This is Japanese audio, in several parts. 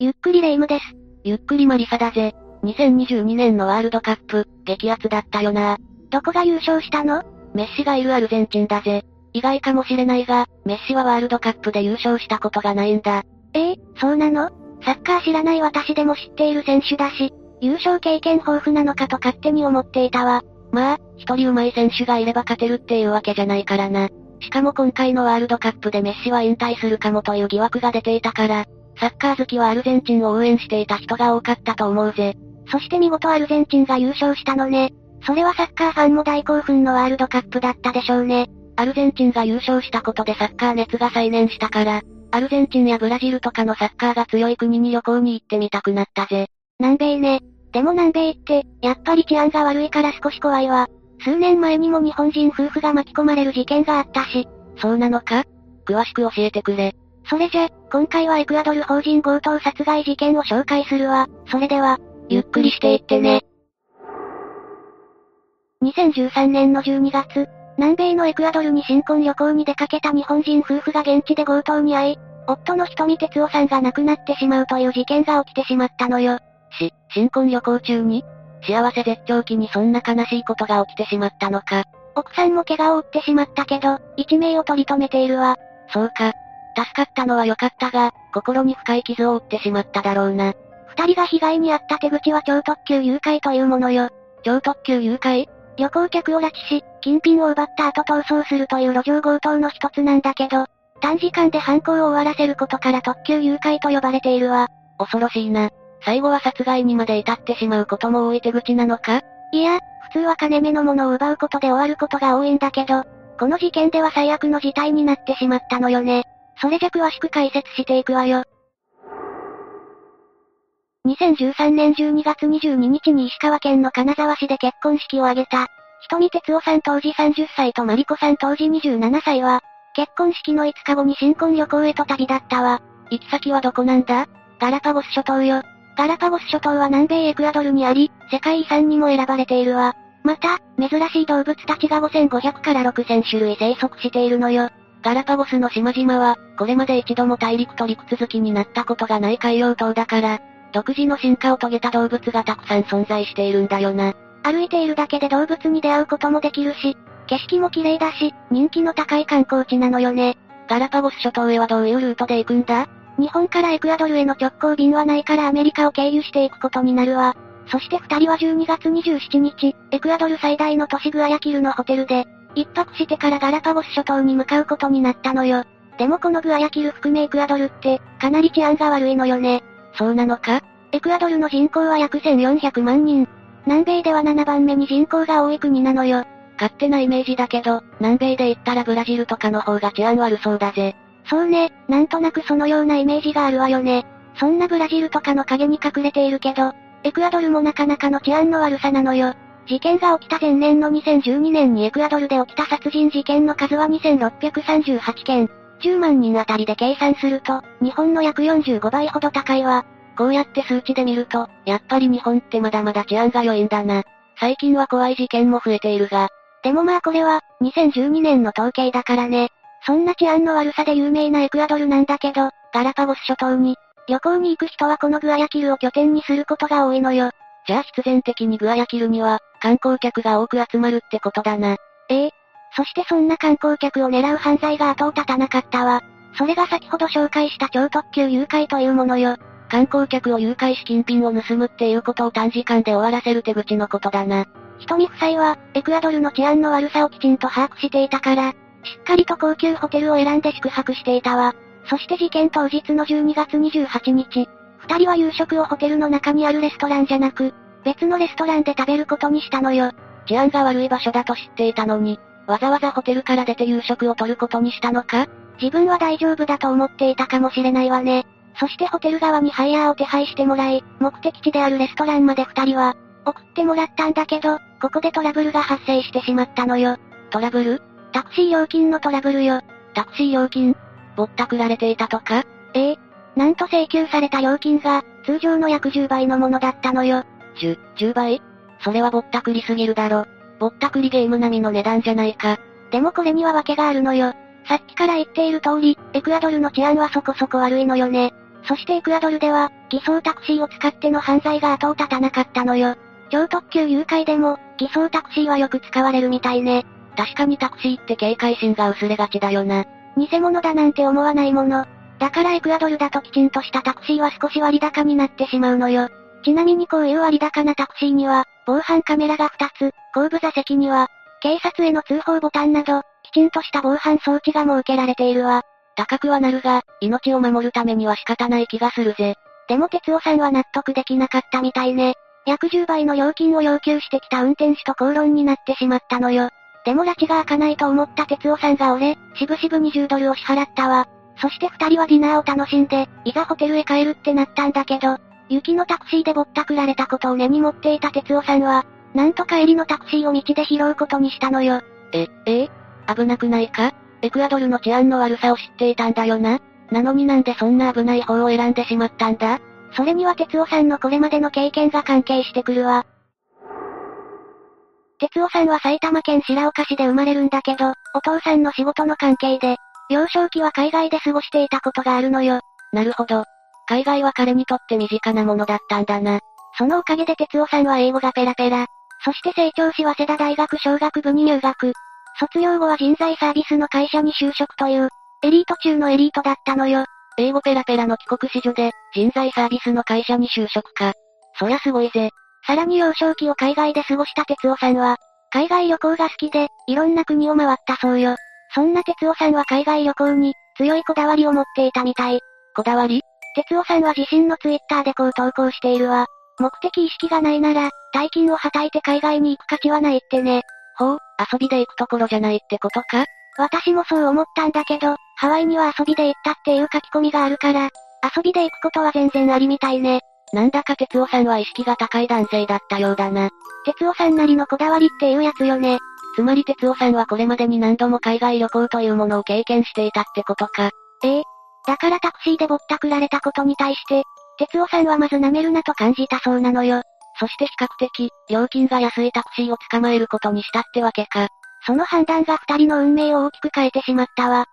ゆっくりレ夢ムです。ゆっくりマリサだぜ。2022年のワールドカップ、激アツだったよな。どこが優勝したの？メッシがいるアルゼンチンだぜ。意外かもしれないが、メッシはワールドカップで優勝したことがないんだ。ええそうなの？サッカー知らない私でも知っている選手だし、優勝経験豊富なのかと勝手に思っていたわ。まあ、一人上手い選手がいれば勝てるっていうわけじゃないからな。しかも今回のワールドカップでメッシは引退するかもという疑惑が出ていたから、サッカー好きはアルゼンチンを応援していた人が多かったと思うぜ。そして見事アルゼンチンが優勝したのね。それはサッカーファンも大興奮のワールドカップだったでしょうね。アルゼンチンが優勝したことでサッカー熱が再燃したから、アルゼンチンやブラジルとかのサッカーが強い国に旅行に行ってみたくなったぜ。南米ね。でも南米って、やっぱり治安が悪いから少し怖いわ。数年前にも日本人夫婦が巻き込まれる事件があったし。そうなのか？詳しく教えてくれ。それじゃ、今回はエクアドル法人強盗殺害事件を紹介するわ。それでは、ゆっくりしていってね。2013年の12月、南米のエクアドルに新婚旅行に出かけた日本人夫婦が現地で強盗に遭い、夫の瞳哲夫さんが亡くなってしまうという事件が起きてしまったのよ。し、新婚旅行中に？幸せ絶頂期にそんな悲しいことが起きてしまったのか。奥さんも怪我を負ってしまったけど、一命を取り留めているわ。そうか。助かったのは良かったが、心に深い傷を負ってしまっただろうな。二人が被害に遭った手口は超特急誘拐というものよ。超特急誘拐？旅行客を拉致し、金品を奪った後逃走するという路上強盗の一つなんだけど、短時間で犯行を終わらせることから特急誘拐と呼ばれているわ。恐ろしいな。最後は殺害にまで至ってしまうことも多い手口なのか？いや、普通は金目のものを奪うことで終わることが多いんだけど、この事件では最悪の事態になってしまったのよね。それじゃ詳しく解説していくわよ。2013年12月22日に石川県の金沢市で結婚式を挙げた、瞳哲夫さん当時30歳とマリコさん当時27歳は、結婚式の5日後に新婚旅行へと旅立ったわ。行き先はどこなんだ？ガラパゴス諸島よ。ガラパゴス諸島は南米エクアドルにあり、世界遺産にも選ばれているわ。また、珍しい動物たちが5500から6000種類生息しているのよ。ガラパゴスの島々は、これまで一度も大陸と陸続きになったことがない海洋島だから、独自の進化を遂げた動物がたくさん存在しているんだよな。歩いているだけで動物に出会うこともできるし、景色も綺麗だし、人気の高い観光地なのよね。ガラパゴス諸島へはどういうルートで行くんだ？日本からエクアドルへの直行便はないからアメリカを経由していくことになるわ。そして二人は12月27日、エクアドル最大の都市グアヤキルのホテルで、一泊してからガラパゴス諸島に向かうことになったのよ。でもこのグアヤキル含めエクアドルって、かなり治安が悪いのよね。そうなのか？エクアドルの人口は約1400万人。南米では7番目に人口が多い国なのよ。勝手なイメージだけど、南米で言ったらブラジルとかの方が治安悪そうだぜ。そうね、なんとなくそのようなイメージがあるわよね。そんなブラジルとかの影に隠れているけど、エクアドルもなかなかの治安の悪さなのよ。事件が起きた前年の2012年にエクアドルで起きた殺人事件の数は2638件。10万人あたりで計算すると、日本の約45倍ほど高いわ。こうやって数値で見ると、やっぱり日本ってまだまだ治安が良いんだな。最近は怖い事件も増えているが。でもまあこれは、2012年の統計だからね。そんな治安の悪さで有名なエクアドルなんだけど、ガラパゴス諸島に、旅行に行く人はこのグアヤキルを拠点にすることが多いのよ。じゃあ必然的にグアヤキルには、観光客が多く集まるってことだな。ええ。そしてそんな観光客を狙う犯罪が後を絶たなかったわ。それが先ほど紹介した超特急誘拐というものよ。観光客を誘拐し金品を盗むっていうことを短時間で終わらせる手口のことだな。瞳夫妻は、エクアドルの治安の悪さをきちんと把握していたから、しっかりと高級ホテルを選んで宿泊していたわ。そして事件当日の12月28日、二人は夕食をホテルの中にあるレストランじゃなく、別のレストランで食べることにしたのよ。治安が悪い場所だと知っていたのに、わざわざホテルから出て夕食を取ることにしたのか？自分は大丈夫だと思っていたかもしれないわね。そしてホテル側にハイヤーを手配してもらい、目的地であるレストランまで二人は、送ってもらったんだけど、ここでトラブルが発生してしまったのよ。トラブル？タクシー料金のトラブルよ。タクシー料金？ぼったくられていたとか？ええ。なんと請求された料金が、通常の約10倍のものだったのよ。10、10倍それはぼったくりすぎるだろ。ぼったくりゲーム並みの値段じゃないか。でもこれには訳があるのよ。さっきから言っている通り、エクアドルの治安はそこそこ悪いのよね。そしてエクアドルでは、偽装タクシーを使っての犯罪が後を絶たなかったのよ。超特急誘拐でも、偽装タクシーはよく使われるみたいね。確かにタクシーって警戒心が薄れがちだよな。偽物だなんて思わないもの。だからエクアドルだときちんとしたタクシーは少し割高になってしまうのよ。ちなみにこういう割高なタクシーには、防犯カメラが2つ、後部座席には、警察への通報ボタンなど、きちんとした防犯装置が設けられているわ。高くはなるが、命を守るためには仕方ない気がするぜ。でも哲夫さんは納得できなかったみたいね。約10倍の料金を要求してきた運転手と口論になってしまったのよ。でも拉致が開かないと思った哲夫さんが俺、しぶしぶ20ドルを支払ったわ。そして二人はディナーを楽しんで、いざホテルへ帰るってなったんだけど、雪のタクシーでぼったくられたことを根に持っていた哲夫さんは、なんと帰りのタクシーを道で拾うことにしたのよ。え、え危なくないか？エクアドルの治安の悪さを知っていたんだよな。なのになんでそんな危ない方を選んでしまったんだ？それには哲夫さんのこれまでの経験が関係してくるわ。哲夫さんは埼玉県白岡市で生まれるんだけど、お父さんの仕事の関係で、幼少期は海外で過ごしていたことがあるのよ。なるほど。海外は彼にとって身近なものだったんだな。そのおかげで哲夫さんは英語がペラペラ。そして成長し早稲田大学商学部に入学。卒業後は人材サービスの会社に就職という、エリート中のエリートだったのよ。英語ペラペラの帰国子女で、人材サービスの会社に就職か。そりゃすごいぜ。さらに幼少期を海外で過ごした哲夫さんは、海外旅行が好きで、いろんな国を回ったそうよ。そんな哲夫さんは海外旅行に、強いこだわりを持っていたみたい。こだわり？哲夫さんは自身のツイッターでこう投稿しているわ。目的意識がないなら、大金をはたいて海外に行く価値はないってね。ほう、遊びで行くところじゃないってことか？私もそう思ったんだけど、ハワイには遊びで行ったっていう書き込みがあるから、遊びで行くことは全然ありみたいね。なんだか哲夫さんは意識が高い男性だったようだな。哲夫さんなりのこだわりっていうやつよね。つまり哲夫さんはこれまでに何度も海外旅行というものを経験していたってことか。ええ。だからタクシーでぼったくられたことに対して、哲夫さんはまず舐めるなと感じたそうなのよ。そして比較的、料金が安いタクシーを捕まえることにしたってわけか。その判断が二人の運命を大きく変えてしまったわ。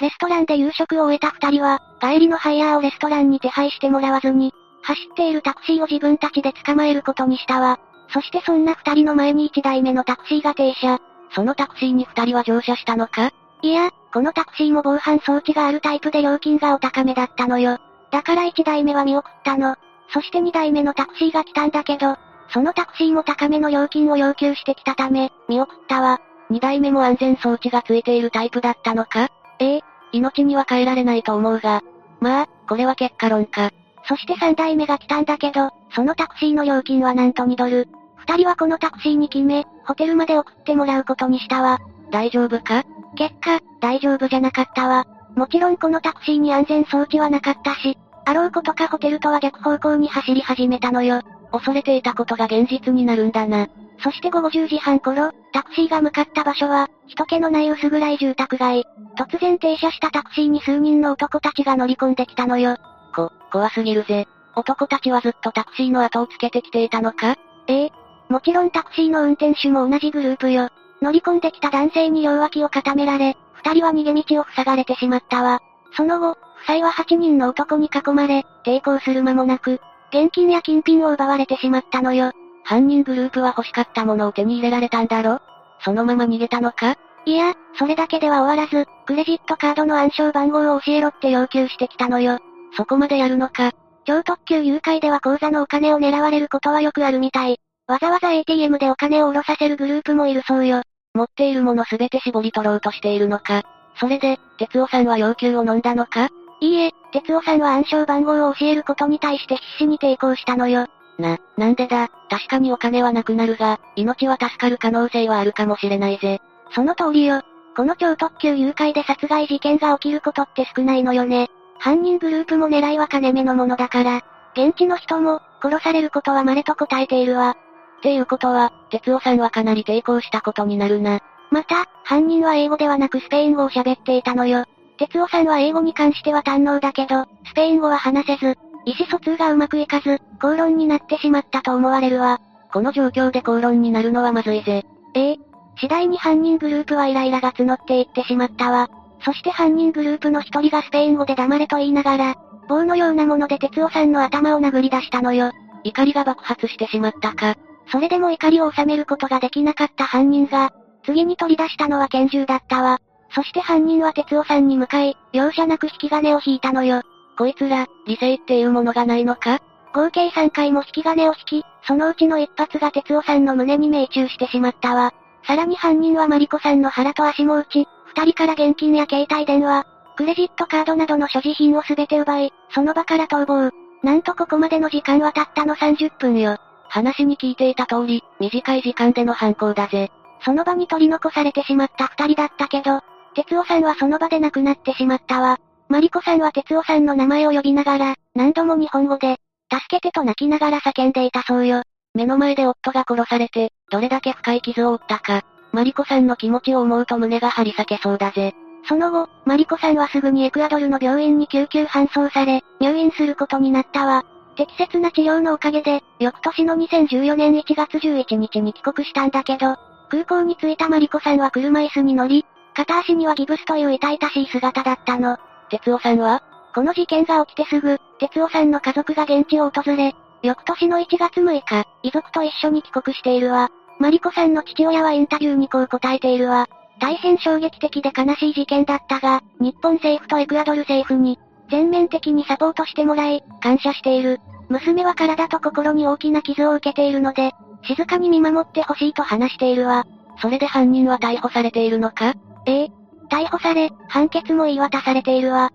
レストランで夕食を終えた二人は、帰りのハイヤーをレストランに手配してもらわずに、走っているタクシーを自分たちで捕まえることにしたわ。そしてそんな二人の前に一台目のタクシーが停車。そのタクシーに二人は乗車したのか？いや、このタクシーも防犯装置があるタイプで料金がお高めだったのよ。だから一台目は見送ったの。そして二台目のタクシーが来たんだけど、そのタクシーも高めの料金を要求してきたため、見送ったわ。二台目も安全装置がついているタイプだったのか？ええ、命には変えられないと思うが。まあ、これは結果論か。そして三台目が来たんだけど、そのタクシーの料金はなんと2ドル。二人はこのタクシーに決め、ホテルまで送ってもらうことにしたわ。大丈夫か？結果、大丈夫じゃなかったわ。もちろんこのタクシーに安全装置はなかったし、あろうことかホテルとは逆方向に走り始めたのよ。恐れていたことが現実になるんだな。そして午後10時半頃、タクシーが向かった場所は、人気のない薄暗い住宅街。突然停車したタクシーに数人の男たちが乗り込んできたのよ。こ、怖すぎるぜ。男たちはずっとタクシーの後をつけてきていたのか？ええ。もちろんタクシーの運転手も同じグループよ。乗り込んできた男性に両脇を固められ、二人は逃げ道を塞がれてしまったわ。その後、夫妻は8人の男に囲まれ、抵抗する間もなく、現金や金品を奪われてしまったのよ。犯人グループは欲しかったものを手に入れられたんだろ？そのまま逃げたのか？いや、それだけでは終わらず、クレジットカードの暗証番号を教えろって要求してきたのよ。そこまでやるのか？超特急誘拐では口座のお金を狙われることはよくあるみたい。わざわざ ATM でお金を下ろさせるグループもいるそうよ。持っているものすべて絞り取ろうとしているのか。それで、哲夫さんは要求を飲んだのか？いいえ、哲夫さんは暗証番号を教えることに対して必死に抵抗したのよ。な、なんでだ、確かにお金はなくなるが、命は助かる可能性はあるかもしれないぜ。その通りよ。この超特急誘拐で殺害事件が起きることって少ないのよね。犯人グループも狙いは金目のものだから、現地の人も、殺されることは稀と答えているわ。っていうことは、哲夫さんはかなり抵抗したことになるな。また、犯人は英語ではなくスペイン語を喋っていたのよ。哲夫さんは英語に関しては堪能だけど、スペイン語は話せず、意思疎通がうまくいかず、口論になってしまったと思われるわ。この状況で口論になるのはまずいぜ。ええ。次第に犯人グループはイライラが募っていってしまったわ。そして犯人グループの一人がスペイン語で黙れと言いながら、棒のようなもので哲夫さんの頭を殴り出したのよ。怒りが爆発してしまったか。それでも怒りを収めることができなかった犯人が、次に取り出したのは拳銃だったわ。そして犯人は哲夫さんに向かい、容赦なく引き金を引いたのよ。こいつら、理性っていうものがないのか？合計3回も引き金を引き、そのうちの一発が哲夫さんの胸に命中してしまったわ。さらに犯人はマリコさんの腹と足も打ち、二人から現金や携帯電話、クレジットカードなどの所持品をすべて奪い、その場から逃亡。なんとここまでの時間はたったの30分よ。話に聞いていた通り、短い時間での犯行だぜ。その場に取り残されてしまった二人だったけど、哲夫さんはその場で亡くなってしまったわ。マリコさんは哲夫さんの名前を呼びながら、何度も日本語で、助けてと泣きながら叫んでいたそうよ。目の前で夫が殺されて、どれだけ深い傷を負ったか。マリコさんの気持ちを思うと胸が張り裂けそうだぜ。その後、マリコさんはすぐにエクアドルの病院に救急搬送され、入院することになったわ。適切な治療のおかげで、翌年の2014年1月11日に帰国したんだけど、空港に着いたマリコさんは車椅子に乗り、片足にはギブスという痛々しい姿だったの。哲夫さんは？この事件が起きてすぐ、哲夫さんの家族が現地を訪れ、翌年の1月6日、遺族と一緒に帰国しているわ。マリコさんの父親はインタビューにこう答えているわ。大変衝撃的で悲しい事件だったが、日本政府とエクアドル政府に、全面的にサポートしてもらい、感謝している。娘は体と心に大きな傷を受けているので、静かに見守ってほしいと話しているわ。それで犯人は逮捕されているのか？ええ。逮捕され、判決も言い渡されているわ。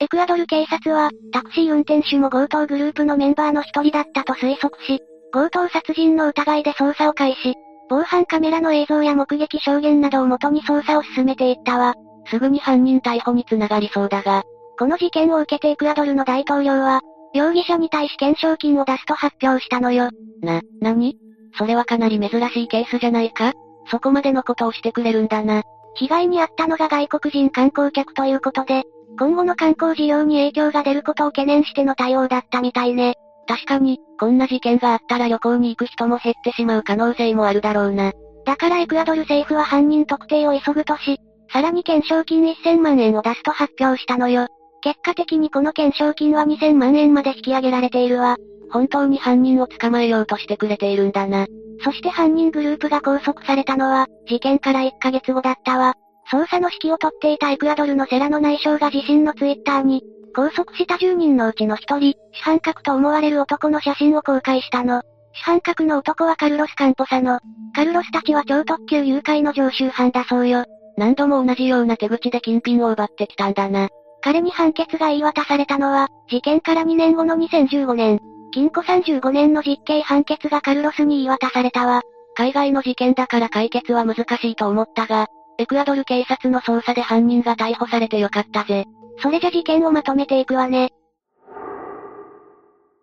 エクアドル警察は、タクシー運転手も強盗グループのメンバーの一人だったと推測し、強盗殺人の疑いで捜査を開始。防犯カメラの映像や目撃証言などをもとに捜査を進めていったわ。すぐに犯人逮捕につながりそうだが、この事件を受けてエクアドルの大統領は、容疑者に対し懸賞金を出すと発表したのよ。な、なにそれはかなり珍しいケースじゃないか？そこまでのことをしてくれるんだな。被害に遭ったのが外国人観光客ということで、今後の観光事業に影響が出ることを懸念しての対応だったみたいね。確かに、こんな事件があったら旅行に行く人も減ってしまう可能性もあるだろうな。だからエクアドル政府は犯人特定を急ぐとし、さらに懸賞金1000万円を出すと発表したのよ。結果的にこの懸賞金は2000万円まで引き上げられているわ。本当に犯人を捕まえようとしてくれているんだな。そして犯人グループが拘束されたのは、事件から1ヶ月後だったわ。捜査の指揮を取っていたエクアドルのセラの内相が自身のツイッターに、拘束した10人のうちの1人、主犯格と思われる男の写真を公開したの。主犯格の男はカルロス・カンポサの。カルロスたちは超特急誘拐の常習犯だそうよ。何度も同じような手口で金品を奪ってきたんだな。彼に判決が言い渡されたのは、事件から2年後の2015年。禁錮35年の実刑判決がカルロスに言い渡されたわ。海外の事件だから解決は難しいと思ったが、エクアドル警察の捜査で犯人が逮捕されてよかったぜ。それじゃ事件をまとめていくわね。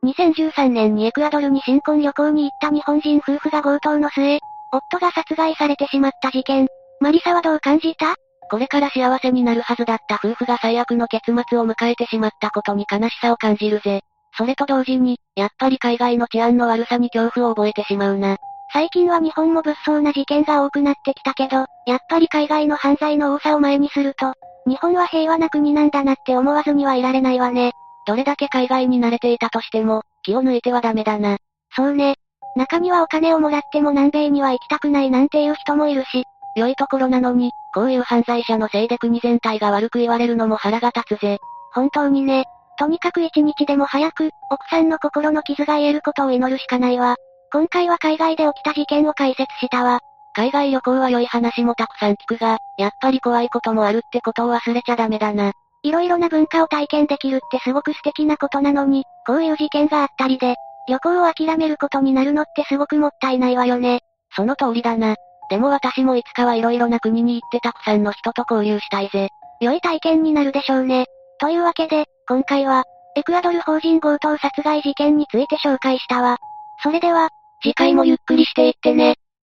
2013年にエクアドルに新婚旅行に行った日本人夫婦が強盗の末、夫が殺害されてしまった事件。マリサはどう感じた？これから幸せになるはずだった夫婦が最悪の結末を迎えてしまったことに悲しさを感じるぜ。それと同時に、やっぱり海外の治安の悪さに恐怖を覚えてしまうな。最近は日本も物騒な事件が多くなってきたけど、やっぱり海外の犯罪の多さを前にすると、日本は平和な国なんだなって思わずにはいられないわね。どれだけ海外に慣れていたとしても、気を抜いてはダメだな。そうね。中にはお金をもらっても南米には行きたくないなんていう人もいるし、良いところなのに、こういう犯罪者のせいで国全体が悪く言われるのも腹が立つぜ。本当にね。とにかく一日でも早く、奥さんの心の傷が癒えることを祈るしかないわ。今回は海外で起きた事件を解説したわ。海外旅行は良い話もたくさん聞くが、やっぱり怖いこともあるってことを忘れちゃダメだな。いろいろな文化を体験できるってすごく素敵なことなのに、こういう事件があったりで、旅行を諦めることになるのってすごくもったいないわよね。その通りだな。でも私もいつかはいろいろな国に行ってたくさんの人と交流したいぜ。良い体験になるでしょうね。というわけで、今回は、エクアドル法人強盗殺害事件について紹介したわ。それでは、次回もゆっくりしていってね。